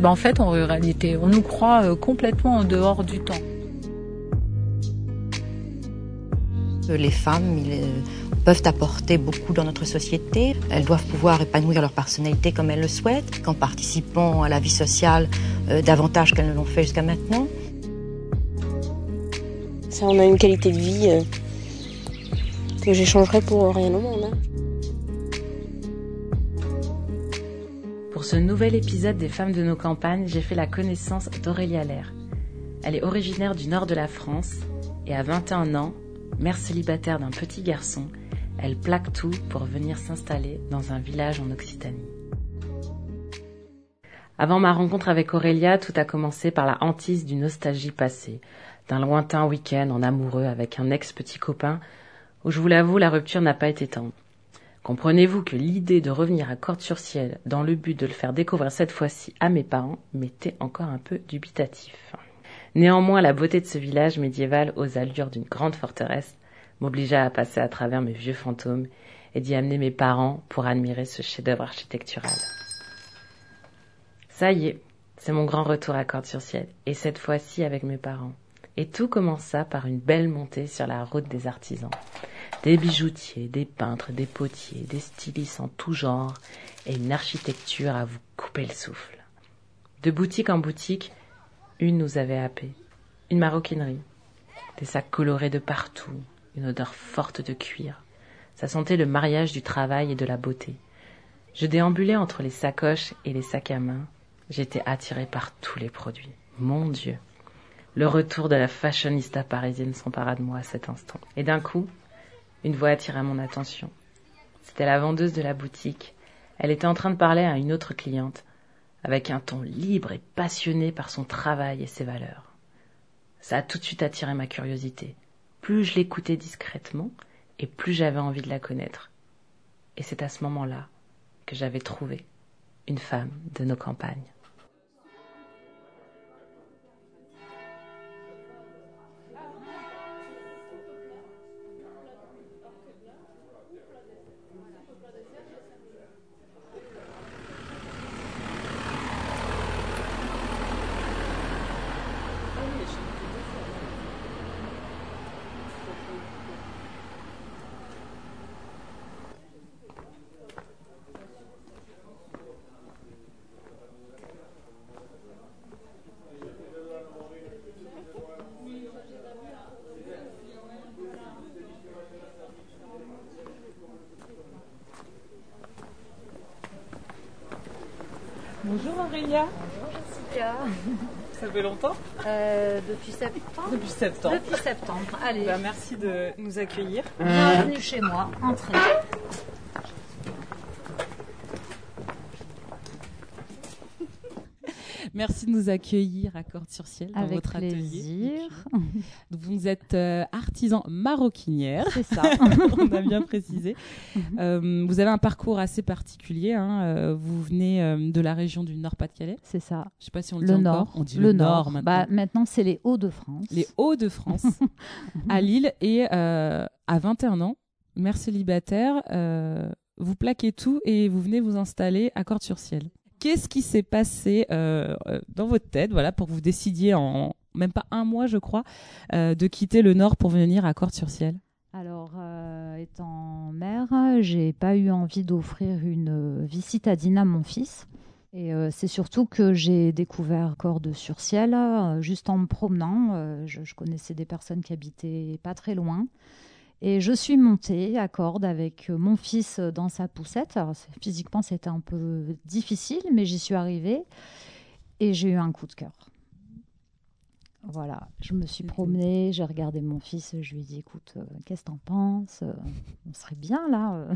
Ben, en fait, en ruralité, on nous croit euh, complètement en dehors du temps. Les femmes ils, euh, peuvent apporter beaucoup dans notre société. Elles doivent pouvoir épanouir leur personnalité comme elles le souhaitent, qu'en participant à la vie sociale euh, davantage qu'elles ne l'ont fait jusqu'à maintenant. Ça, on a une qualité de vie euh, que j'échangerais pour rien au monde. hein. Pour ce nouvel épisode des Femmes de nos campagnes, j'ai fait la connaissance d'Aurélia Lair. Elle est originaire du nord de la France et à 21 ans, mère célibataire d'un petit garçon, elle plaque tout pour venir s'installer dans un village en Occitanie. Avant ma rencontre avec Aurélia, tout a commencé par la hantise d'une nostalgie passée, d'un lointain week-end en amoureux avec un ex-petit copain, où je vous l'avoue, la rupture n'a pas été tendre. Comprenez-vous que l'idée de revenir à Corte-sur-Ciel dans le but de le faire découvrir cette fois-ci à mes parents m'était encore un peu dubitatif. Néanmoins, la beauté de ce village médiéval aux allures d'une grande forteresse m'obligea à passer à travers mes vieux fantômes et d'y amener mes parents pour admirer ce chef-d'œuvre architectural. Ça y est, c'est mon grand retour à Corte-sur-Ciel, et cette fois-ci avec mes parents. Et tout commença par une belle montée sur la route des artisans. Des bijoutiers, des peintres, des potiers, des stylistes en tout genre, et une architecture à vous couper le souffle. De boutique en boutique, une nous avait happés. Une maroquinerie. Des sacs colorés de partout, une odeur forte de cuir. Ça sentait le mariage du travail et de la beauté. Je déambulais entre les sacoches et les sacs à main. J'étais attirée par tous les produits. Mon Dieu. Le retour de la fashionista parisienne s'empara de moi à cet instant. Et d'un coup, une voix attira mon attention. C'était la vendeuse de la boutique. Elle était en train de parler à une autre cliente, avec un ton libre et passionné par son travail et ses valeurs. Ça a tout de suite attiré ma curiosité. Plus je l'écoutais discrètement, et plus j'avais envie de la connaître. Et c'est à ce moment-là que j'avais trouvé une femme de nos campagnes. Bonjour Aurélia. Jessica. Ça fait longtemps Euh, depuis septembre Depuis septembre. Depuis septembre. Allez, Bah, merci de nous accueillir. bienvenue chez moi. Entrez. Merci de nous accueillir à Corte-sur-Ciel dans Avec votre atelier. plaisir. Vous êtes euh, artisan maroquinière, C'est ça. on a bien précisé. Euh, vous avez un parcours assez particulier. hein, euh, Vous venez de la région du Nord-Pas-de-Calais. C'est ça. Je sais pas si on le, Le dit Nord. encore. On dit le le, Nord, maintenant. Bah, maintenant, c'est les Hauts-de-France. les Hauts-de-France, à Lille. Et à 21 ans, mère célibataire, vous plaquez tout et vous venez vous installer à Corte-sur-Ciel. Qu'est-ce qui s'est passé euh, euh, dans votre tête voilà, pour que vous décidiez en même pas un mois, je crois, euh, de quitter le Nord pour venir à Corte-sur-Ciel? Alors, étant mère, j'ai pas eu envie d'offrir une vie citadine à mon fils. Et c'est surtout que j'ai découvert Cordes sur Ciel juste en me promenant. Je connaissais des personnes qui habitaient pas très loin. Et je suis montée à Cordes avec euh, mon fils dans sa poussette. Alors, physiquement, c'était un peu difficile, mais j'y suis arrivée et j'ai eu un coup de cœur. Voilà, je me suis promenée, j'ai regardé mon fils, je lui ai dit écoute, euh, qu'est-ce que t'en penses Euh, On serait bien là. euh.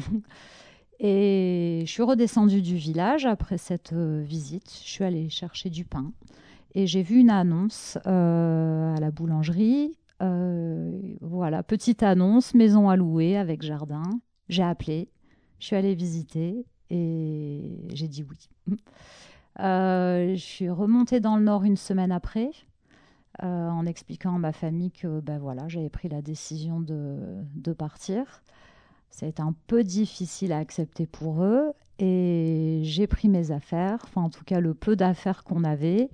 Et je suis redescendue du village après cette euh, visite. Je suis allée chercher du pain et j'ai vu une annonce euh, à la boulangerie. Euh, voilà, petite annonce, maison à louer avec jardin. J'ai appelé, je suis allée visiter et j'ai dit oui. Euh, je suis remontée dans le nord une semaine après euh, en expliquant à ma famille que ben voilà, j'avais pris la décision de, de partir. Ça a été un peu difficile à accepter pour eux et j'ai pris mes affaires, enfin en tout cas le peu d'affaires qu'on avait,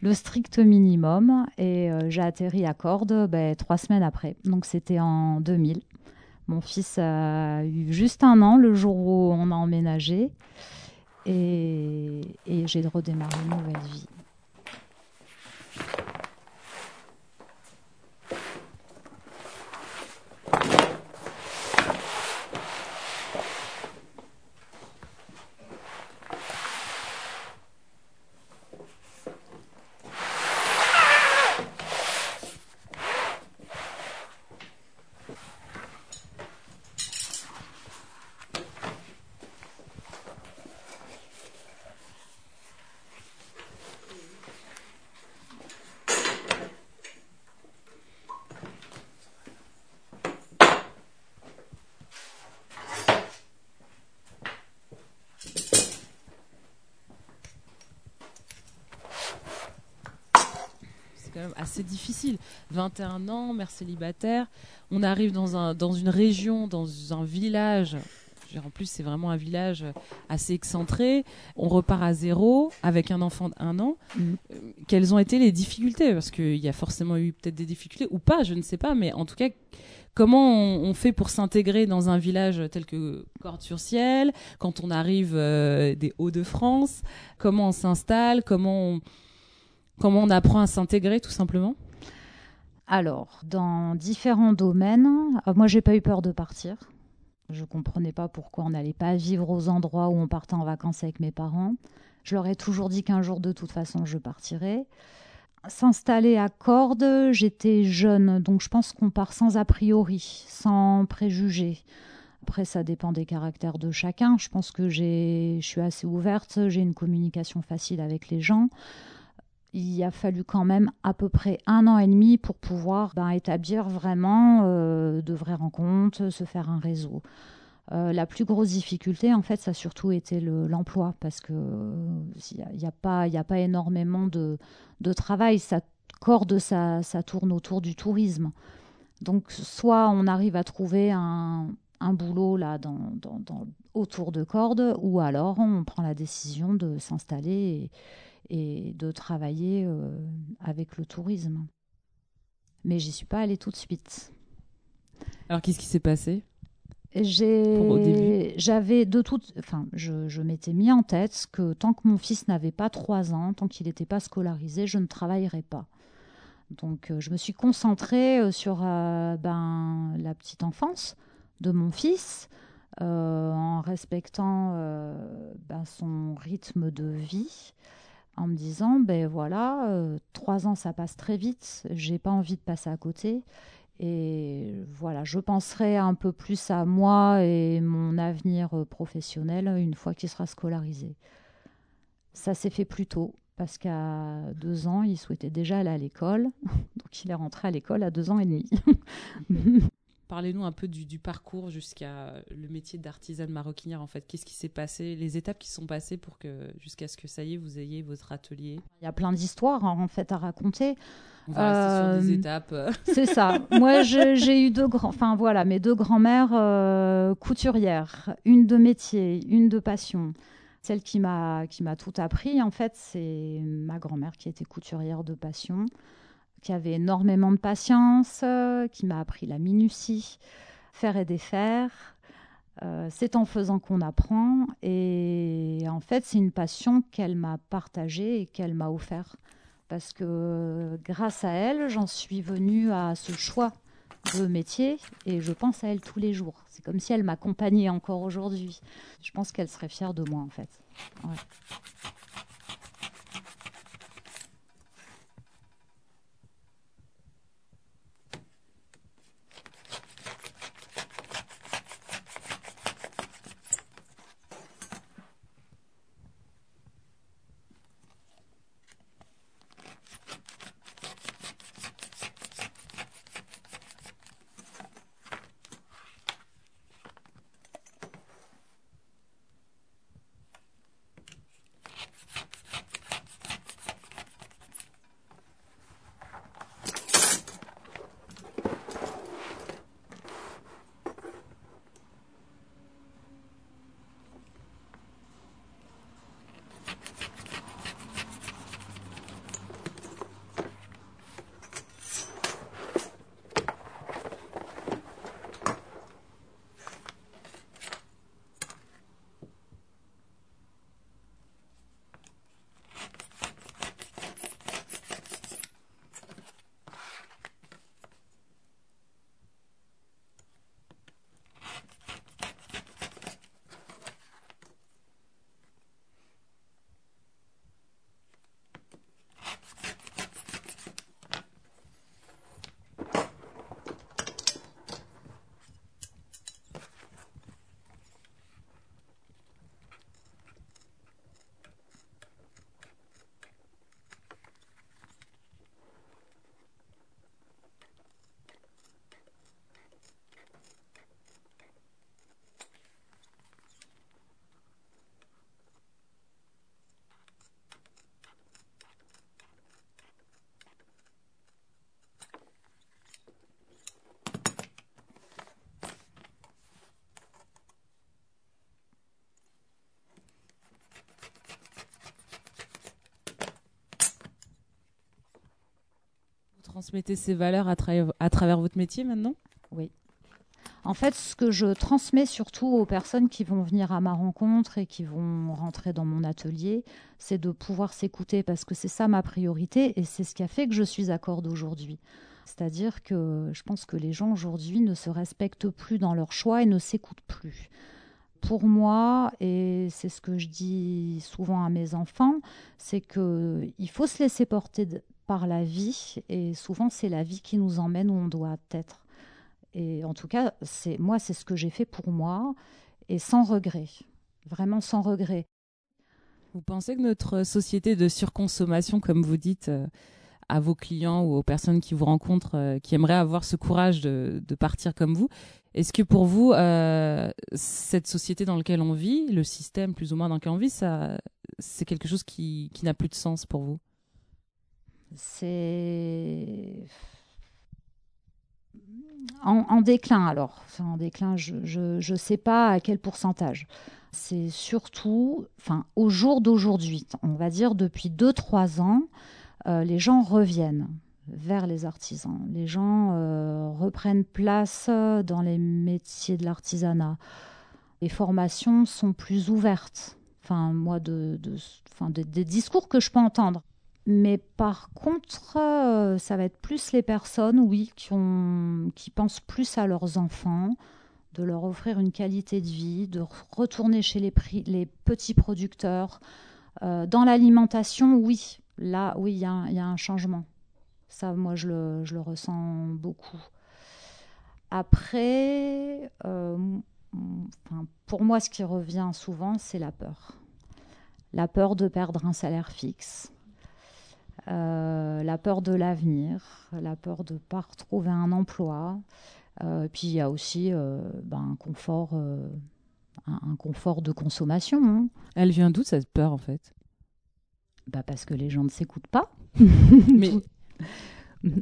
le strict minimum et euh, j'ai atterri à Cordes ben, trois semaines après. Donc c'était en 2000. Mon fils a eu juste un an le jour où on a emménagé et, et j'ai redémarré une nouvelle vie. Assez difficile. 21 ans, mère célibataire. On arrive dans, un, dans une région, dans un village. En plus, c'est vraiment un village assez excentré. On repart à zéro avec un enfant d'un an. Mm. Euh, quelles ont été les difficultés? Parce qu'il y a forcément eu peut-être des difficultés ou pas, je ne sais pas. Mais en tout cas, comment on, fait pour s'intégrer dans un village tel que Cordes-sur-Ciel Quand on arrive euh, des Hauts-de-France Comment on s'installe? Comment on Comment on apprend à s'intégrer tout simplement Alors, dans différents domaines, euh, moi j'ai pas eu peur de partir. Je comprenais pas pourquoi on n'allait pas vivre aux endroits où on partait en vacances avec mes parents. Je leur ai toujours dit qu'un jour de toute façon je partirais. S'installer à Cordes, j'étais jeune, donc je pense qu'on part sans a priori, sans préjugés. Après, ça dépend des caractères de chacun. Je pense que je suis assez ouverte, j'ai une communication facile avec les gens il a fallu quand même à peu près un an et demi pour pouvoir ben, établir vraiment euh, de vraies rencontres, se faire un réseau. Euh, la plus grosse difficulté, en fait, ça a surtout été l'emploi, parce qu'il n'y a, pas, énormément de, travail. Ça, Corde, ça, tourne autour du tourisme. Donc, soit on arrive à trouver un, boulot là autour de Corde, ou alors on prend la décision de s'installer de travailler euh, avec le tourisme. Mais j'y suis pas allée tout de suite. Alors qu'est-ce qui s'est passé? J'avais de toute, enfin, je, je m'étais mis en tête que tant que mon fils n'avait pas trois ans, tant qu'il n'était pas scolarisé, je ne travaillerais pas. Donc, euh, je me suis concentrée euh, sur ben, la petite enfance de mon fils, en respectant ben, son rythme de vie, en me disant ben voilà, euh, trois ans ça passe très vite, j'ai pas envie de passer à côté. Et voilà, je penserai un peu plus à moi et mon avenir euh, professionnel une fois qu'il sera scolarisé. Ça s'est fait plus tôt parce qu'à deux ans, il souhaitait déjà aller à l'école. Donc il est rentré à l'école à deux ans et demi. Parlez-nous un peu du, parcours jusqu'à le métier d'artisane maroquinière en fait. Qu'est-ce qui s'est passé, les étapes qui sont passées pour que jusqu'à ce que ça y est vous ayez votre atelier? Il y a plein d'histoires hein, en fait à raconter. On va rester sur des euh, étapes. C'est ça. Moi, j'ai eu deux grands, enfin voilà, mes deux grands-mères euh, couturières, une de métier, une de passion. Celle qui m'a qui m'a tout appris en fait, c'est ma grand-mère qui était couturière de passion qui avait énormément de patience, euh, qui m'a appris la minutie, faire et défaire. Euh, c'est en faisant qu'on apprend et en fait c'est une passion qu'elle m'a partagée et qu'elle m'a offert parce que grâce à elle j'en suis venue à ce choix de métier et je pense à elle tous les jours. C'est comme si elle m'accompagnait encore aujourd'hui. Je pense qu'elle serait fière de moi en fait. Transmettez ces valeurs à, à travers votre métier maintenant? Oui. En fait, ce que je transmets surtout aux personnes qui vont venir à ma rencontre et qui vont rentrer dans mon atelier, c'est de pouvoir s'écouter parce que c'est ça ma priorité et c'est ce qui a fait que je suis à Corde aujourd'hui. C'est-à-dire que je pense que les gens aujourd'hui ne se respectent plus dans leurs choix et ne s'écoutent plus. Pour moi, et c'est ce que je dis souvent à mes enfants, c'est qu'il faut se laisser porter par la vie et souvent c'est la vie qui nous emmène où on doit être. Et en tout cas, c'est moi, c'est ce que j'ai fait pour moi et sans regret, vraiment sans regret. Vous pensez que notre société de surconsommation, comme vous dites euh, à vos clients ou aux personnes qui vous rencontrent, euh, qui aimeraient avoir ce courage de, partir comme vous, est-ce que pour vous, euh, cette société dans laquelle on vit, le système plus ou moins dans lequel on vit, ça, c'est quelque chose qui, qui n'a plus de sens pour vous? C'est en, déclin alors. en déclin, je ne sais pas à quel pourcentage. C'est surtout, enfin, au jour d'aujourd'hui, on va dire depuis 2-3 ans, euh, les gens reviennent vers les artisans. Les gens euh, reprennent place dans les métiers de l'artisanat. Les formations sont plus ouvertes. Enfin, moi, de, des discours que je peux entendre. Mais par contre, euh, ça va être plus les personnes, oui, qui, pensent plus à leurs enfants, de leur offrir une qualité de vie, de retourner chez les, les petits producteurs. Euh, dans l'alimentation, oui, là, oui, il y, a un changement. Ça, moi, je le, je le ressens beaucoup. Après, euh, pour moi, ce qui revient souvent, c'est la peur. La peur de perdre un salaire fixe euh, la peur de l'avenir, la peur de ne pas retrouver un emploi. Euh, puis il y a aussi euh, ben, un, confort, un, confort de consommation. Hein. Elle vient d'où cette peur en fait? Bah Parce que les gens ne s'écoutent pas. Mais...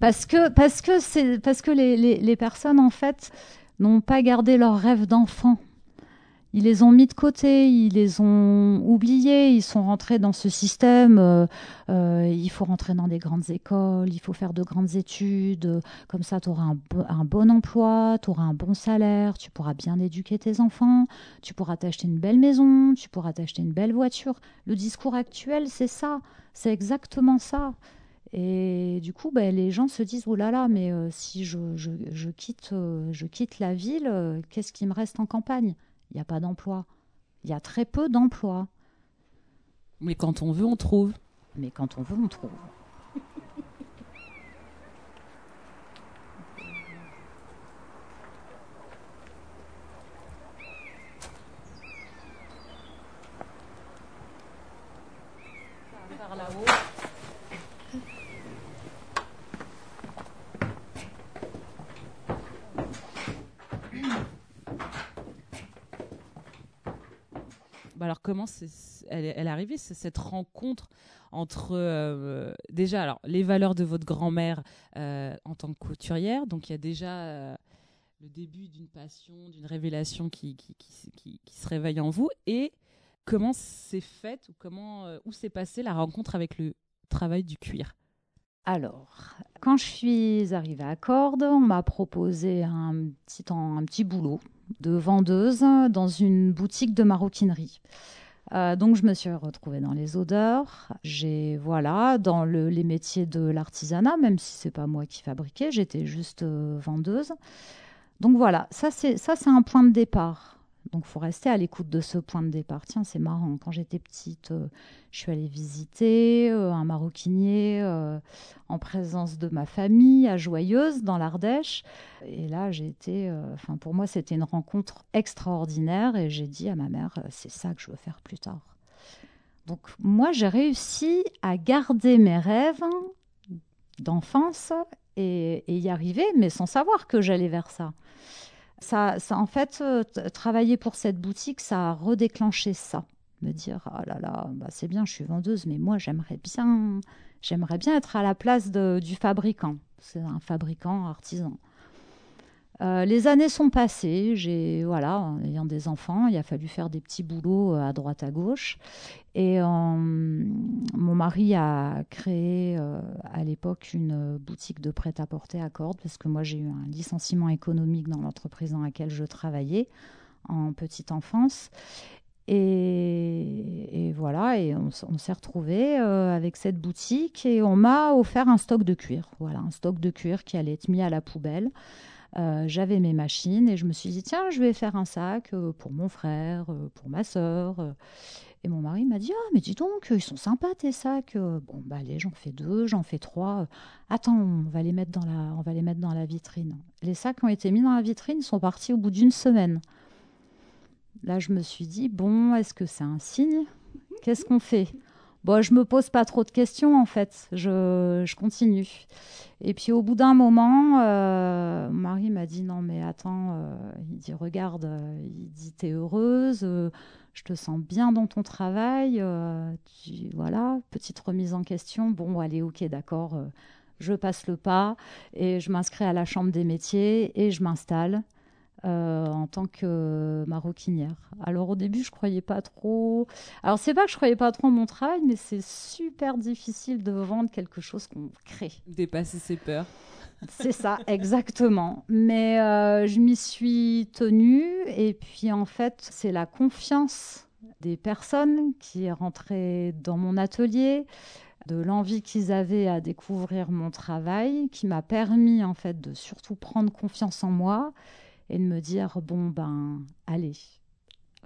parce que, parce que, parce que les, les, les personnes en fait n'ont pas gardé leur rêve d'enfant ils les ont mis de côté, ils les ont oubliés, ils sont rentrés dans ce système. Euh, euh, il faut rentrer dans des grandes écoles, il faut faire de grandes études. Comme ça, tu auras un, bon emploi, tu auras un bon salaire, tu pourras bien éduquer tes enfants, tu pourras t'acheter une belle maison, tu pourras t'acheter une belle voiture. Le discours actuel, c'est ça, c'est exactement ça. Et du coup, ben, les gens se disent, oh là là, mais euh, si je, je, quitte, je quitte la ville, qu'est-ce qui me reste en campagne? Il n'y a pas d'emploi. Il y a très peu d'emplois. Mais quand on veut, on trouve. Mais quand on veut, on trouve. Comment elle, est arrivée, c'est cette rencontre entre euh, déjà alors les valeurs de votre grand-mère euh, en tant que couturière, donc il y a déjà euh, le début d'une passion, d'une révélation qui se réveille en vous, et comment s'est faite ou comment où s'est passée la rencontre avec le travail du cuir? Alors, quand je suis arrivée à Corde, on m'a proposé un petit, un petit boulot de vendeuse dans une boutique de maroquinerie. Euh, donc je me suis retrouvée dans les odeurs. J'ai voilà dans les métiers de l'artisanat, même si c'est pas moi qui fabriquais, j'étais juste euh, vendeuse. Donc voilà, ça c'est ça c'est un point de départ. Donc, faut rester à l'écoute de ce point de départ. Tiens, c'est marrant. Quand j'étais petite, euh, je suis allée visiter euh, un maroquinier euh, en présence de ma famille à Joyeuse, dans l'Ardèche. Et là, j'ai été. Enfin, pour moi, c'était une rencontre extraordinaire. Et j'ai dit à ma mère, c'est ça que je veux faire plus tard. Donc, moi, j'ai réussi à garder mes rêves d'enfance et y arriver, mais sans savoir que j'allais vers ça ça, en fait, euh, travailler pour cette boutique, ça a redéclenché ça. Me dire, ah là là, bah c'est bien, je suis vendeuse, mais moi, j'aimerais bien, j'aimerais bien être à la place du fabricant. C'est un fabricant artisan. Euh, les années sont passées. J'ai voilà, en ayant des enfants, il a fallu faire des petits boulots à droite à gauche. Et mon mari a créé à l'époque une boutique de prêt-à-porter à cordes parce que moi j'ai eu un licenciement économique dans l'entreprise dans laquelle je travaillais en petite enfance. Et, voilà, et on, s'est retrouvé euh, avec cette boutique et on m'a offert un stock de cuir. Voilà, un stock de cuir qui allait être mis à la poubelle. Euh, j'avais mes machines et je me suis dit, tiens, je vais faire un sac euh, pour mon frère, pour ma sœur. Et mon mari m'a dit, ah, mais dis donc, ils sont sympas tes sacs. Bon, bah allez, j'en fais deux, j'en fais trois. Attends, on va, les mettre dans la, on va les mettre dans la vitrine. Les sacs ont été mis dans la vitrine, sont partis au bout d'une semaine. Là, je me suis dit, bon, est-ce que c'est un signe? Qu'est-ce qu'on fait? Bon, je me pose pas trop de questions en fait, je, continue. Et puis au bout d'un moment, euh, mon mari m'a dit non mais attends, euh, il dit regarde, euh, il dit t'es heureuse, je te sens bien dans ton travail, voilà, petite remise en question. Bon, allez, ok, d'accord, je passe le pas et je m'inscris à la chambre des métiers et je m'installe. Euh, en tant que maroquinière. Alors au début, je croyais pas trop. Alors c'est pas que je croyais pas trop en mon travail, mais c'est super difficile de vendre quelque chose qu'on crée. Dépasser ses peurs. C'est ça, exactement. Mais euh, je m'y suis tenue et puis en fait, c'est la confiance des personnes qui est rentrée dans mon atelier de l'envie qu'ils avaient à découvrir mon travail qui m'a permis en fait de surtout prendre confiance en moi et de me dire bon ben allez,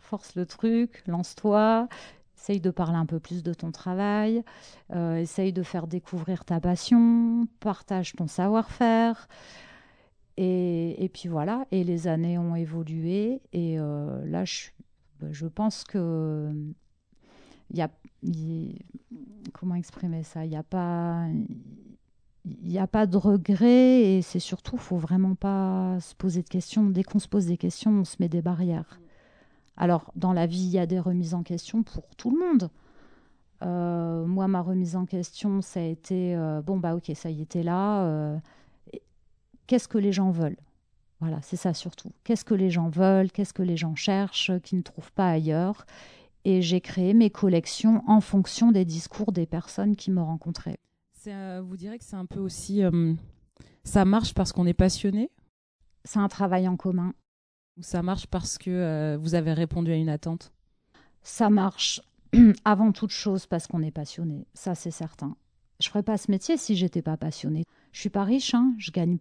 force le truc, lance-toi, essaye de parler un peu plus de ton travail, euh, essaye de faire découvrir ta passion, partage ton savoir-faire. Et, puis voilà, et les années ont évolué. Et euh, là, je, ben, je pense que y a, comment exprimer ça? Il n'y a pas il n'y a pas de regret et c'est surtout, faut vraiment pas se poser de questions. Dès qu'on se pose des questions, on se met des barrières. Alors, dans la vie, il y a des remises en question pour tout le monde. Euh, moi, ma remise en question, ça a été euh, bon, bah ok, ça y était là. Euh, qu'est-ce que les gens veulent? Voilà, c'est ça surtout. Qu'est-ce que les gens veulent? Qu'est-ce que les gens cherchent qu'ils ne trouvent pas ailleurs? Et j'ai créé mes collections en fonction des discours des personnes qui me rencontraient. Euh, vous direz que c'est un peu aussi. Euh, ça marche parce qu'on est passionné? C'est un travail en commun. Ou ça marche parce que euh, vous avez répondu à une attente? Ça marche avant toute chose parce qu'on est passionné. Ça, c'est certain. Je ferais pas ce métier si j'étais pas passionnée. Je suis pas riche, hein. je gagne,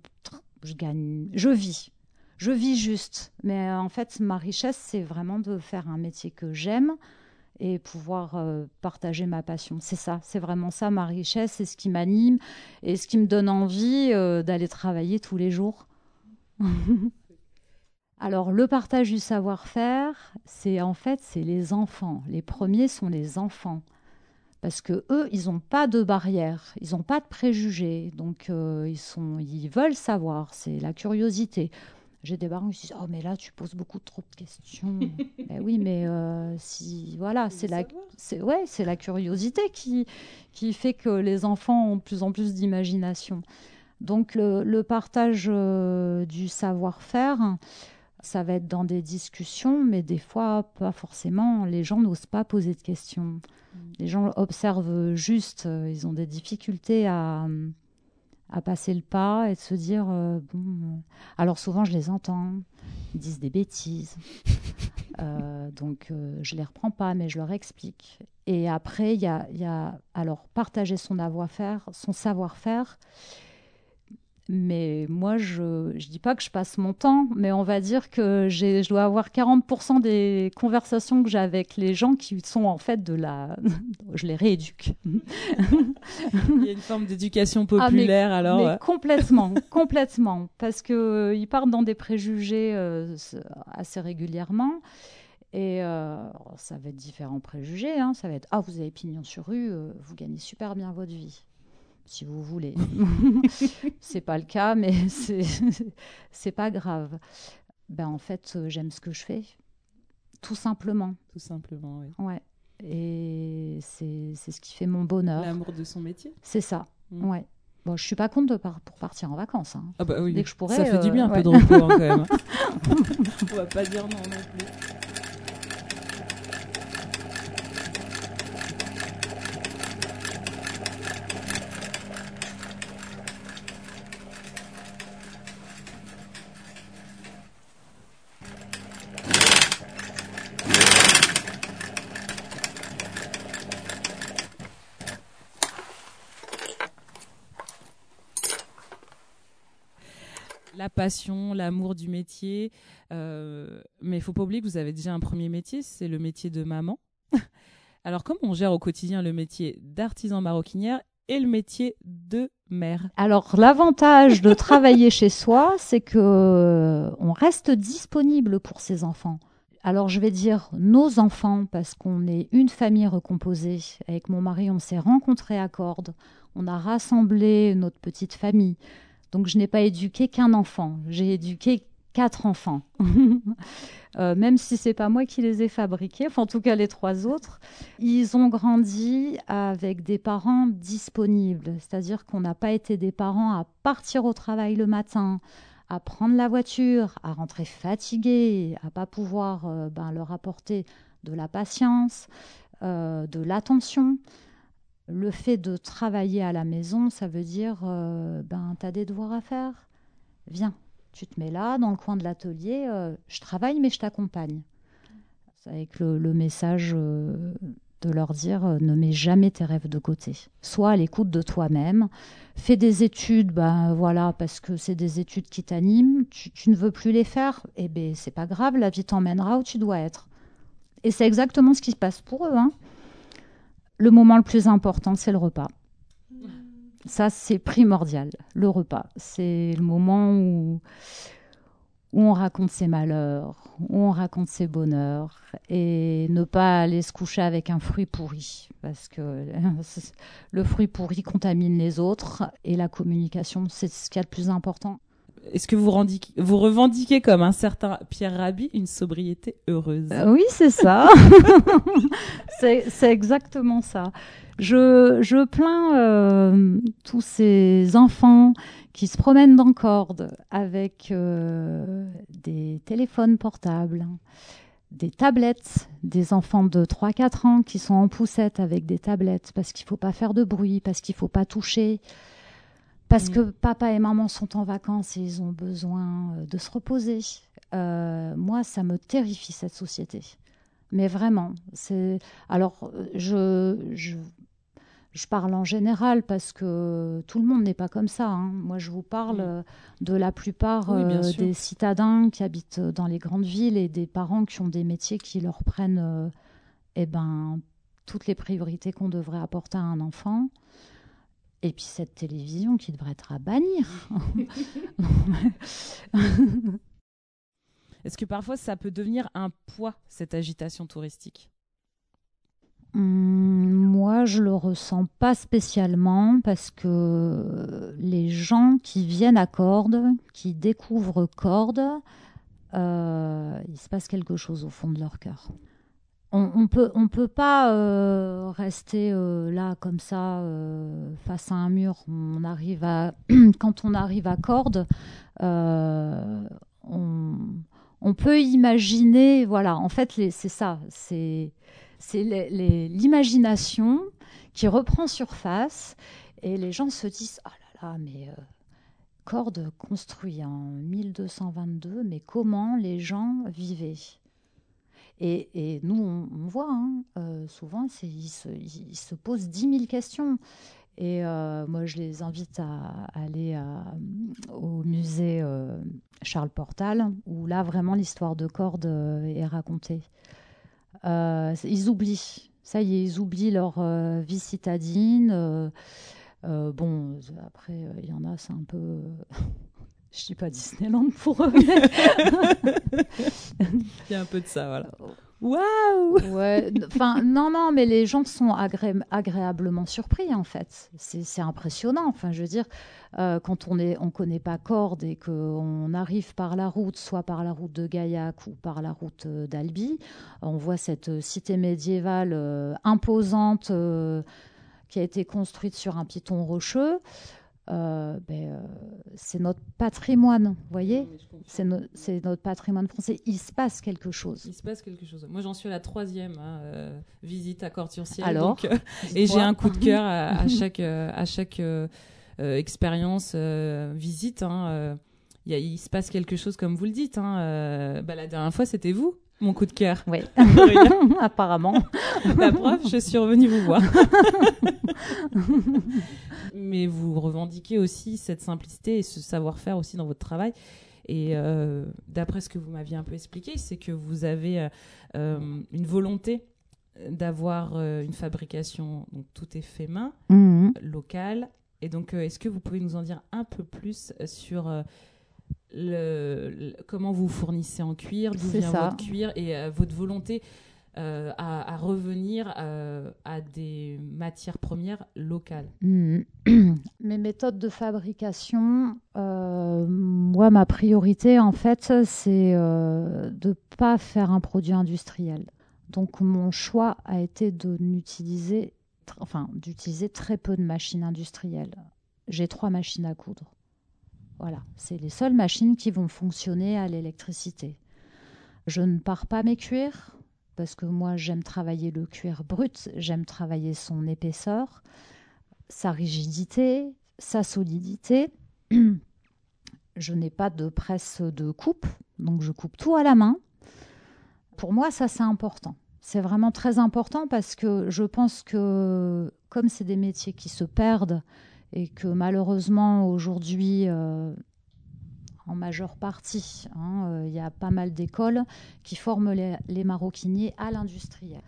je gagne, je vis, je vis juste. Mais en fait, ma richesse, c'est vraiment de faire un métier que j'aime, et pouvoir euh, partager ma passion. C'est ça, c'est vraiment ça ma richesse, c'est ce qui m'anime et ce qui me donne envie euh, d'aller travailler tous les jours. Alors le partage du savoir-faire, c'est en fait c'est les enfants. Les premiers sont les enfants parce que eux ils n'ont pas de barrière, ils n'ont pas de préjugés, donc euh, ils sont ils veulent savoir, c'est la curiosité. J'ai des parents qui disent Oh, mais là, tu poses beaucoup trop de questions. ben oui, mais euh, si. Voilà, c'est la, c'est, ouais, c'est la curiosité qui, qui fait que les enfants ont de plus en plus d'imagination. Donc, le, le partage euh, du savoir-faire, ça va être dans des discussions, mais des fois, pas forcément. Les gens n'osent pas poser de questions. Mm. Les gens observent juste. Euh, ils ont des difficultés à à passer le pas et de se dire euh, bon. Euh, alors souvent je les entends, ils disent des bêtises, euh, donc je les reprends pas, mais je leur explique. Et après il y a, y a, alors partager son savoir-faire, son savoir-faire. Mais moi, je ne dis pas que je passe mon temps, mais on va dire que je dois avoir 40% des conversations que j'ai avec les gens qui sont en fait de la... je les rééduque. Il y a une forme d'éducation ah, populaire alors. Mais complètement, complètement. Parce qu'ils euh, partent dans des préjugés euh, assez régulièrement. Et euh, ça va être différents préjugés. Hein. Ça va être Ah, vous avez pignon sur rue, vous gagnez super bien votre vie si vous voulez. c'est pas le cas, mais c'est pas grave. Ben en fait, euh, j'aime ce que je fais, tout simplement. Tout simplement, oui. Ouais. Et c'est ce qui fait mon bonheur. L'amour de son métier. C'est ça. Mm. Ouais. Bon, je suis pas contre de par- pour partir en vacances. hein. Ah bah oui. Dès que je pourrais, Ça fait du euh, bien un ouais. peu de repos hein, quand même. On va pas dire non non plus. Passion, l'amour du métier. euh, mais il faut pas oublier que vous avez déjà un premier métier, c'est le métier de maman. Alors comment on gère au quotidien le métier d'artisan maroquinière et le métier de mère? Alors l'avantage de travailler chez soi, c'est que euh, on reste disponible pour ses enfants. Alors je vais dire nos enfants parce qu'on est une famille recomposée. Avec mon mari, on s'est rencontrés à Cordes. On a rassemblé notre petite famille. Donc je n'ai pas éduqué qu'un enfant. J'ai éduqué quatre enfants. Euh, même si c'est pas moi qui les ai fabriqués, enfin en tout cas les trois autres, ils ont grandi avec des parents disponibles, c'est-à-dire qu'on n'a pas été des parents à partir au travail le matin, à prendre la voiture, à rentrer fatigués, à pas pouvoir euh, ben, leur apporter de la patience, euh, de l'attention. Le fait de travailler à la maison, ça veut dire euh, ben tu as des devoirs à faire, viens, tu te mets là dans le coin de l'atelier, euh, je travaille mais je t'accompagne. Avec le, le message euh, de leur dire ne mets jamais tes rêves de côté. Sois à l'écoute de toi-même. Fais des études, ben voilà, parce que c'est des études qui t'animent. Tu, tu ne veux plus les faire, eh ben c'est pas grave, la vie t'emmènera où tu dois être. Et c'est exactement ce qui se passe pour eux. hein. Le moment le plus important, c'est le repas. Ça, c'est primordial. Le repas, c'est le moment où, on raconte ses malheurs, où on raconte ses bonheurs, et ne pas aller se coucher avec un fruit pourri, parce que le fruit pourri contamine les autres, et la communication, c'est ce qu'il y a de plus important. Est-ce que vous, revendiquez comme un certain Pierre Rabhi une sobriété heureuse? Euh, oui, c'est ça. c'est c'est exactement ça. Je, je plains euh, tous ces enfants qui se promènent dans Cordes avec euh, des téléphones portables, des tablettes, des enfants de 3-4 ans qui sont en poussette avec des tablettes parce qu'il ne faut pas faire de bruit, parce qu'il ne faut pas toucher, parce Mm. que papa et maman sont en vacances et ils ont besoin euh, de se reposer. Euh, moi, ça me terrifie cette société. Mais vraiment, c'est. Alors, euh, je, je, je parle en général parce que tout le monde n'est pas comme ça. hein. Moi, je vous parle de la plupart Oui, euh, des citadins qui habitent dans les grandes villes et des parents qui ont des métiers qui leur prennent euh, eh ben, toutes les priorités qu'on devrait apporter à un enfant. Et puis cette télévision qui devrait être à bannir. Est-ce que parfois ça peut devenir un poids, cette agitation touristique? Hum, Moi, je le ressens pas spécialement parce que les gens qui viennent à Cordes, qui découvrent Cordes, euh, il se passe quelque chose au fond de leur cœur. On, on peut, pas euh, rester euh, là comme ça euh, face à un mur. On arrive à, quand on arrive à Cordes, on, peut imaginer, voilà. En fait, c'est ça, c'est l'imagination qui reprend surface et les gens se disent ah là là mais Cordes construit en 1222 mais comment les gens vivaient? Et, nous on, voit hein, euh, souvent ils, se, posent 10 000 questions et euh, moi je les invite à aller à- au musée euh, Charles Portal où là vraiment l'histoire de Cordes euh, est racontée euh, ils oublient. Ça y est, ils oublient leur euh, vie citadine. euh, euh, bon, après, euh, il y en a, c'est un peu. Je dis pas Disneyland pour eux. mais- Il y a un peu de ça, voilà. Waouh ouais, enfin, non, non, mais les gens sont agré- agréablement surpris, en fait. C'est c'est impressionnant. Enfin, je veux dire, euh, quand on est, on connaît pas Cordes et qu'on arrive par la route, soit par la route de Gaillac ou par la route euh, d'Albi, on voit cette euh, cité médiévale euh, imposante euh, qui a été construite sur un piton rocheux. Euh, ben, euh, c'est notre patrimoine, vous voyez C'est no- c'est notre patrimoine français. Il se passe quelque chose. Il se passe quelque chose. Moi, j'en suis à la troisième hein, euh, visite à Corture-Ciel. Alors, donc, et j'ai un coup de cœur à, à chaque, à chaque expérience, visite. hein, il y a- il se passe quelque chose, comme vous le dites. hein, bah, la dernière fois, c'était vous, mon coup de cœur. Oui, apparemment. La preuve, je suis revenue vous voir. Mais vous revendiquez aussi cette simplicité et ce savoir-faire aussi dans votre travail. Et euh, d'après ce que vous m'aviez un peu expliqué, c'est que vous avez euh, euh, une volonté d'avoir euh, une fabrication, donc tout est fait main, Mhm. locale. Et donc, est-ce que vous pouvez nous en dire un peu plus sur le, le- comment vous fournissez en cuir, d'où vient ça. votre cuir et euh, votre volonté euh, à, à revenir euh, à des matières premières locales Mhm. Mes méthodes de fabrication, moi, ma priorité, en fait, c'est de ne pas faire un produit industriel. Donc, mon choix a été de n'utiliser, enfin, d'utiliser très peu de machines industrielles. J'ai trois machines à coudre. Voilà, c'est les seules machines qui vont fonctionner à l'électricité. Je ne pars pas mes cuirs parce que moi j'aime travailler le cuir brut, j'aime travailler son épaisseur, sa rigidité, sa solidité. Je n'ai pas de presse de coupe, donc je coupe tout à la main. Pour moi, ça c'est important. C'est vraiment très important parce que je pense que comme c'est des métiers qui se perdent et que malheureusement aujourd'hui, euh, en majeure partie, hein, euh, il y a pas mal d'écoles qui forment les, maroquiniers à l'industriel.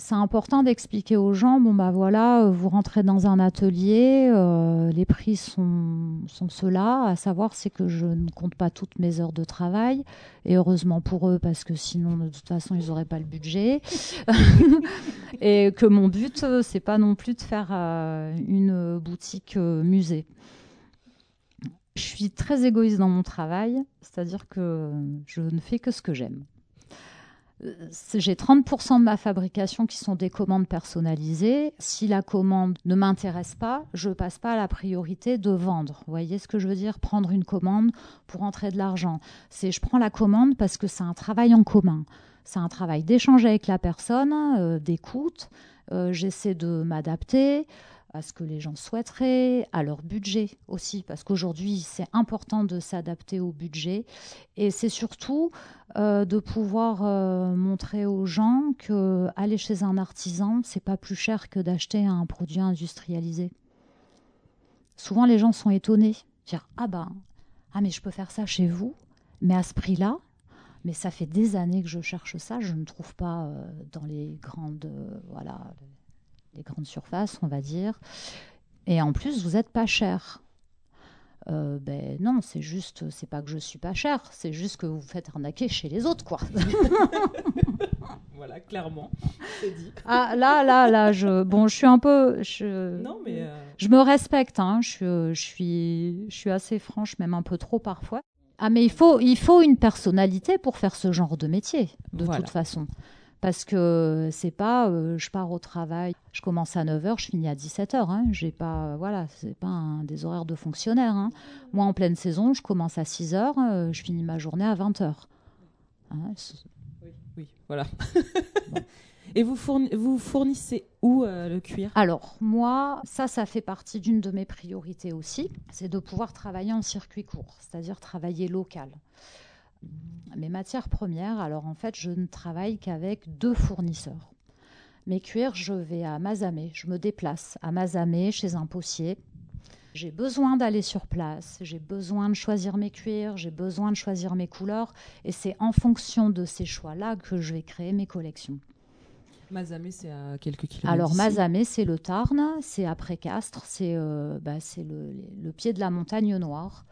C'est important d'expliquer aux gens, bon bah voilà, euh, vous rentrez dans un atelier, euh, les prix sont, sont ceux-là, à savoir c'est que je ne compte pas toutes mes heures de travail, et heureusement pour eux, parce que sinon de toute façon ils n'auraient pas le budget, et que mon but, euh, c'est pas non plus de faire euh, une boutique euh, musée. Je suis très égoïste dans mon travail, c'est-à-dire que je ne fais que ce que j'aime. Euh, J'ai 30% de ma fabrication qui sont des commandes personnalisées. Si la commande ne m'intéresse pas, je passe pas à la priorité de vendre. Vous voyez ce que je veux dire? Prendre une commande pour entrer de l'argent. C'est je prends la commande parce que c'est un travail en commun. C'est un travail d'échange avec la personne, euh, d'écoute. Euh, J'essaie de m'adapter à ce que les gens souhaiteraient, à leur budget aussi, parce qu'aujourd'hui, c'est important de s'adapter au budget. Et c'est surtout euh, de pouvoir euh, montrer aux gens que aller chez un artisan, c'est pas plus cher que d'acheter un produit industrialisé. Souvent, les gens sont étonnés, dire ah ben ah mais je peux faire ça chez vous, mais à ce prix-là. Mais ça fait des années que je cherche ça, je ne trouve pas euh, dans les grandes voilà les grandes surfaces, on va dire. Et en plus, vous n'êtes pas cher. Euh, ben non, c'est juste, c'est pas que je suis pas cher, c'est juste que vous vous faites arnaquer chez les autres, quoi. Voilà, clairement, c'est dit. ah là, là, là, je, bon, je suis un peu, je, Non, mais euh, je me respecte, hein, je, suis- je suis, je suis assez franche, même un peu trop parfois. Ah mais il faut, il faut une personnalité pour faire ce genre de métier, de Voilà. toute façon. Parce que c'est pas, euh, je pars au travail, je commence à 9h, je finis à 17h. Hein, j'ai pas, voilà, c'est pas un- des horaires de fonctionnaire. hein. Moi, en pleine saison, je commence à 6h, euh, je finis ma journée à 20h. Hein, oui, oui, voilà. Et vous, fourni- vous fournissez où euh, le cuir? Alors, moi, ça, ça fait partie d'une de mes priorités aussi, c'est de pouvoir travailler en circuit court, c'est-à-dire travailler local. Mes matières premières, alors en fait, je ne travaille qu'avec deux fournisseurs. Mes cuirs, je vais à Mazamet, je me déplace à Mazamet chez un potier. J'ai besoin d'aller sur place, j'ai besoin de choisir mes cuirs, j'ai besoin de choisir mes couleurs, et c'est en fonction de ces choix-là que je vais créer mes collections. Mazamet, c'est à quelques kilomètres. Alors. Mazamet, c'est le Tarn, c'est après Castres, c'est euh, bah, le pied de la montagne noire.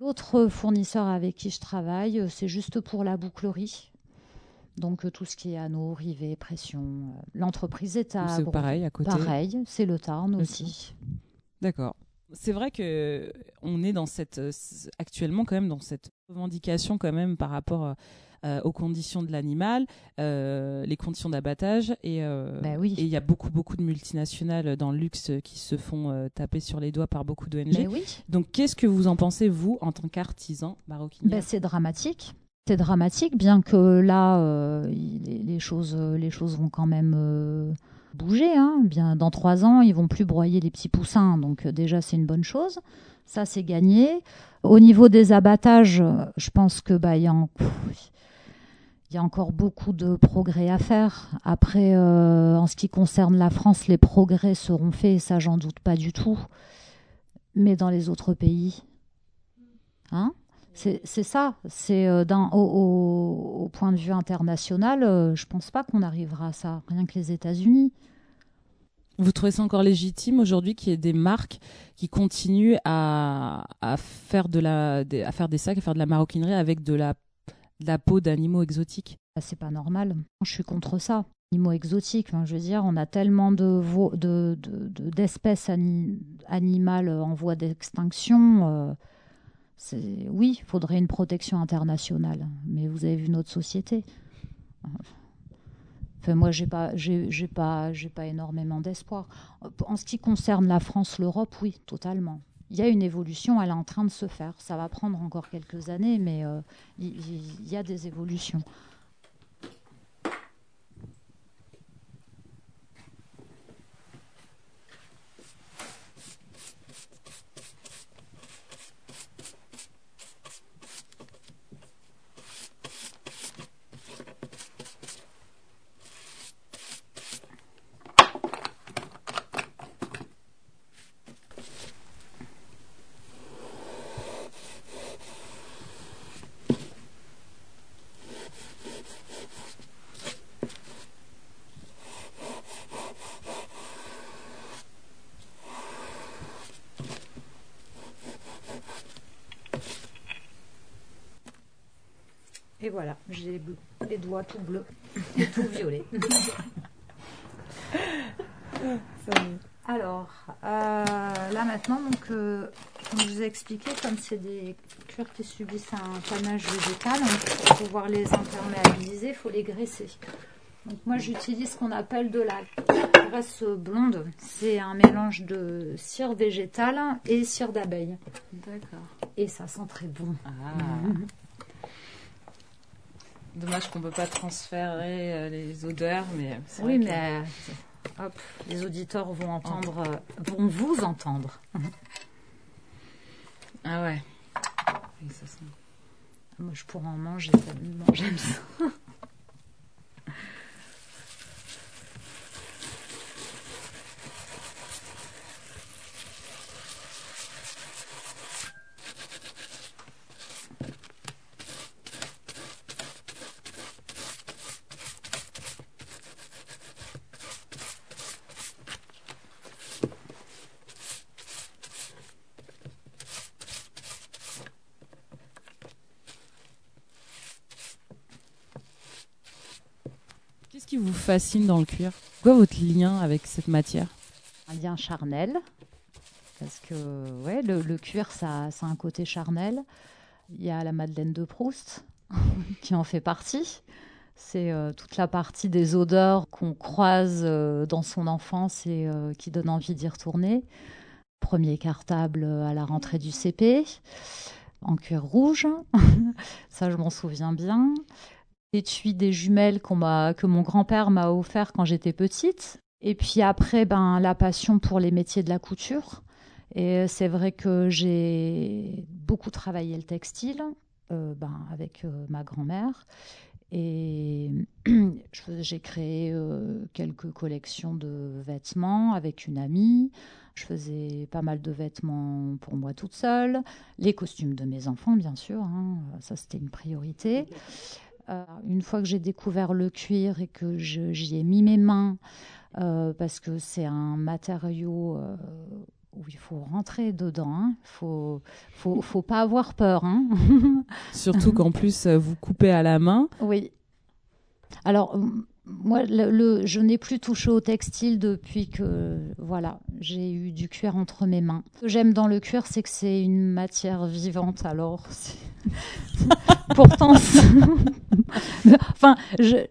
L'autre fournisseur avec qui je travaille, euh, c'est juste pour la bouclerie. Donc euh, tout ce qui est anneaux, rivets, pression. euh, L'entreprise est à C'est pareil, à côté. Pareil, c'est le Tarn Le aussi. D'accord. C'est vrai que on est dans cette actuellement quand même dans cette revendication quand même par rapport euh, euh, aux conditions de l'animal, euh, les conditions d'abattage. Et ben oui. il y a beaucoup, beaucoup de multinationales dans le luxe qui se font taper sur les doigts par beaucoup d'ONG. Oui. Donc, qu'est-ce que vous en pensez, vous, en tant qu'artisan marocain ben, C'est dramatique. C'est dramatique, bien que là, les, choses, les choses vont quand même bouger. Hein. Bien, dans trois ans, ils vont plus broyer les petits poussins, donc déjà c'est une bonne chose. Ça, c'est gagné. Au niveau des abattages, je pense que bah, y, a y a encore beaucoup de progrès à faire. Après, euh, en ce qui concerne la France, les progrès seront faits, ça, j'en doute pas du tout. Mais dans les autres pays, hein c'est ça. C'est euh, au, au, point de vue international, euh, je pense pas qu'on arrivera à ça. Rien que les États-Unis. Vous trouvez ça encore légitime aujourd'hui qu'il y ait des marques qui continuent à, faire de la, à faire des sacs, à faire de la maroquinerie avec de la, la peau d'animaux exotiques bah, C'est pas normal. Je suis contre ça. Animaux exotiques, je veux dire, on a tellement de, d'espèces animales en voie d'extinction. Euh, oui, il faudrait une protection internationale. Mais vous avez vu notre société moi, j'ai pas, j'ai pas, j'ai pas énormément d'espoir. En ce qui concerne la France, l'Europe, oui, totalement. Il y a une évolution, elle est en train de se faire. Ça va prendre encore quelques années, mais euh, il y a des évolutions. Et voilà, j'ai les doigts tout bleus et tout violets. Alors, euh, là maintenant, donc, euh, comme je vous ai expliqué, comme c'est des cuirs qui subissent un panache végétal, pour pouvoir les imperméabiliser, il faut les graisser. Donc moi j'utilise ce qu'on appelle de la graisse blonde. C'est un mélange de cire végétale et cire d'abeille. D'accord. Et ça sent très bon. Ah. Dommage qu'on ne peut pas transférer euh, les odeurs, mais oui, mais hop, les auditeurs vont entendre, euh, vont vous entendre. ah ouais. Moi, je pourrais en manger j'aime ça. vous fascine dans le cuir Quoi votre lien avec cette matière? Un lien charnel. Parce que ouais, le, cuir, ça, a un côté charnel. Il y a la Madeleine de Proust qui en fait partie. C'est euh, toute la partie des odeurs qu'on croise euh, dans son enfance et euh, qui donne envie d'y retourner. Premier cartable à la rentrée du CP, en cuir rouge. Ça, je m'en souviens bien étui des jumelles que mon grand-père m'a offert quand j'étais petite. Et puis après, ben, la passion pour les métiers de la couture. Et c'est vrai que j'ai beaucoup travaillé le textile euh, ben, avec euh, ma grand-mère. Et j'ai créé euh, quelques collections de vêtements avec une amie. Je faisais pas mal de vêtements pour moi toute seule. Les costumes de mes enfants, bien sûr. Hein. ça, c'était une priorité. Euh, une fois que j'ai découvert le cuir et que j'y ai mis mes mains, euh, parce que c'est un matériau euh, où il faut rentrer dedans. Il hein. faut, faut, faut, pas avoir peur. Hein. Surtout qu'en plus, vous coupez à la main. Oui. Alors, moi, le, je n'ai plus touché au textile depuis que voilà, j'ai eu du cuir entre mes mains. Ce que j'aime dans le cuir, c'est que c'est une matière vivante. Alors, Pourtant, enfin,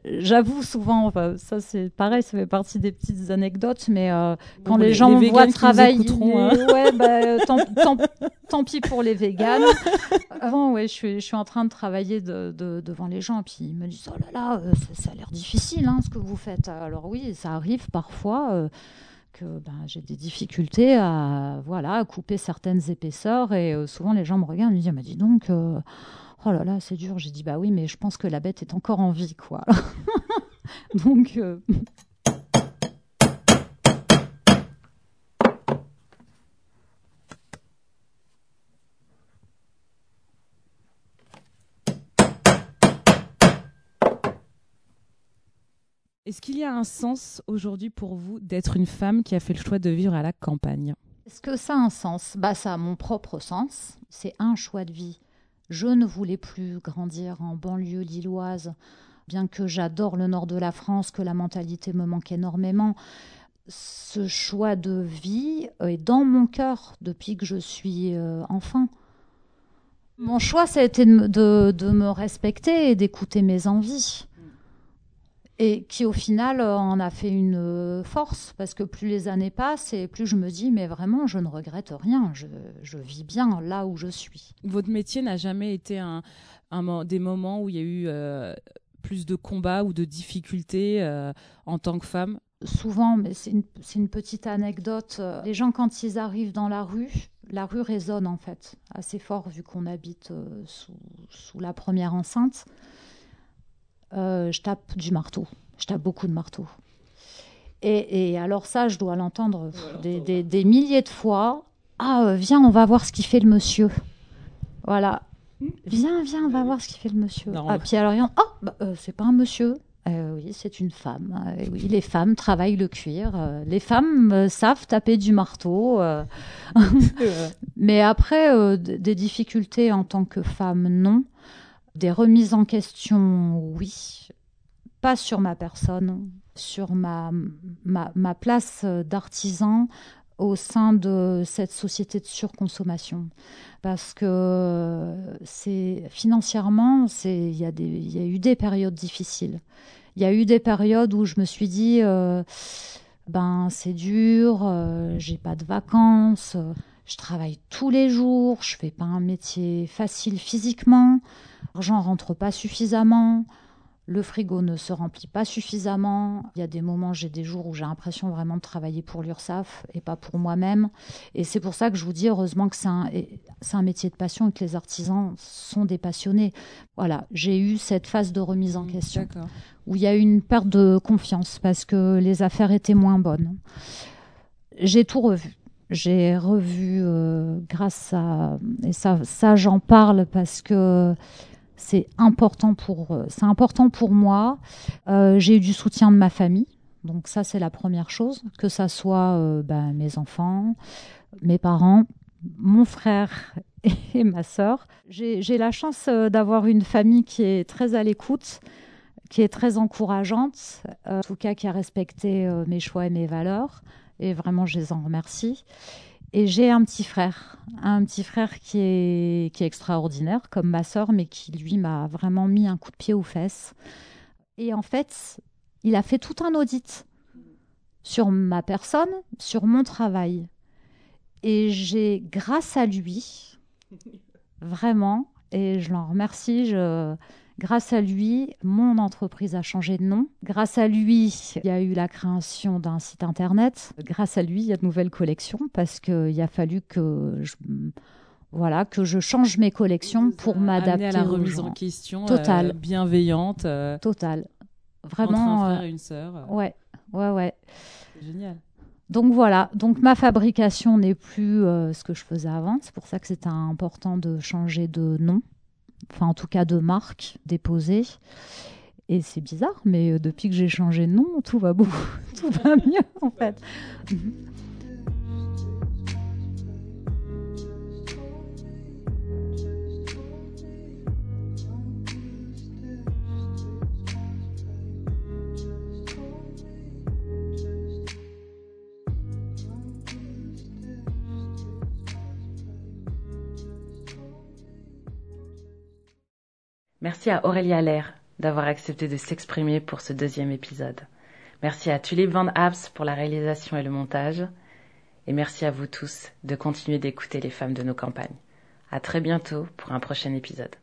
j'avoue souvent, ça c'est pareil, ça fait partie des petites anecdotes, mais euh, quand les, gens me voient travailler, hein. ouais, bah, tant, pis pour les véganes. Avant, ouais, je suis, je suis en train de travailler de, devant les gens, et puis ils me disent, oh là là, euh, ça, a l'air difficile, hein, ce que vous faites. Alors oui, ça arrive parfois. Euh, que ben, j'ai des difficultés à voilà couper certaines épaisseurs et souvent les gens me regardent et me disent mais dis donc Oh là là, c'est dur. J'ai dit bah oui, mais je pense que la bête est encore en vie, quoi. Donc. Est-ce qu'il y a un sens aujourd'hui pour vous d'être une femme qui a fait le choix de vivre à la campagne? Est-ce que ça a un sens? Bah ça a mon propre sens. C'est un choix de vie. Je ne voulais plus grandir en banlieue lilloise, bien que j'adore le nord de la France, que la mentalité me manque énormément. Ce choix de vie est dans mon cœur depuis que je suis euh, enfant. Mon choix, ça a été de me respecter et d'écouter mes envies et qui au final euh, en a fait une euh, force parce que plus les années passent et plus je me dis mais vraiment je ne regrette rien, je, vis bien là où je suis. Votre métier n'a jamais été un, des moments où il y a eu euh, plus de combats ou de difficultés en tant que femme? Souvent, mais c'est une, petite anecdote. Les gens, quand ils arrivent dans la rue, la rue résonne en fait assez fort vu qu'on habite sous, sous, la première enceinte. Euh, je tape du marteau. Je tape beaucoup de marteau. Et, alors ça, je dois l'entendre des, milliers de fois. Ah, euh, viens, on va voir ce qu'il fait le monsieur. Voilà. Viens, viens, on va voir ce qu'il fait le monsieur. Ah, puis alors, oh, bah, euh, c'est pas un monsieur. oui, c'est une femme. oui, les femmes travaillent le cuir. les femmes savent taper du marteau. Mais après, des difficultés en tant que femme, non. Des remises en question, oui. Pas sur ma personne, sur ma, place d'artisan au sein de cette société de surconsommation. Parce que c'est financièrement, il y, a eu des périodes difficiles. Il y a eu des périodes où je me suis dit, euh, ben c'est dur, euh, j'ai pas de vacances, je travaille tous les jours, je fais pas un métier facile physiquement. L'argent rentre pas suffisamment, le frigo ne se remplit pas suffisamment. Il y a des moments, j'ai des jours où j'ai l'impression vraiment de travailler pour l'URSSAF et pas pour moi-même. Et c'est pour ça que je vous dis heureusement que c'est un, un, métier de passion et que les artisans sont des passionnés. Voilà, j'ai eu cette phase de remise en mmh, question où il y a eu une perte de confiance parce que les affaires étaient moins bonnes. J'ai tout revu. J'ai revu euh, grâce à et ça, j'en parle parce que c'est important pour, c'est important pour moi. Euh, j'ai eu du soutien de ma famille. Donc ça, c'est la première chose, que ça soit euh, bah, mes enfants, mes parents, mon frère et ma sœur. J'ai la chance d'avoir une famille qui est très à l'écoute, qui est très encourageante, en tout cas qui a respecté mes choix et mes valeurs. Et vraiment, je les en remercie. Et j'ai un petit frère, un petit frère qui est, qui est extraordinaire, comme ma sœur, mais qui, lui, m'a vraiment mis un coup de pied aux fesses. Et en fait, il a fait tout un audit sur ma personne, sur mon travail. Et j'ai, grâce à lui, vraiment, et je l'en remercie, je, Grâce à lui, mon entreprise a changé de nom. Grâce à lui, il y a eu la création d'un site internet. Grâce à lui, il y a de nouvelles collections parce qu'il a fallu que je, voilà, que je change mes collections pour m'adapter à la remise en question euh, bienveillante. Euh, Total. Vraiment. Entre un frère et une sœur. Euh. Ouais, ouais, ouais. Génial. Donc voilà, donc ma fabrication n'est plus ce que je faisais avant. C'est pour ça que c'était important de changer de nom enfin en tout cas de marque déposée. Et c'est bizarre, mais euh, depuis que j'ai changé de nom, tout va beaucoup, tout va mieux en fait. Merci à Aurélie Allaire d'avoir accepté de s'exprimer pour ce deuxième épisode. Merci à Tulip Van Abs pour la réalisation et le montage. Et merci à vous tous de continuer d'écouter les femmes de nos campagnes. À très bientôt pour un prochain épisode.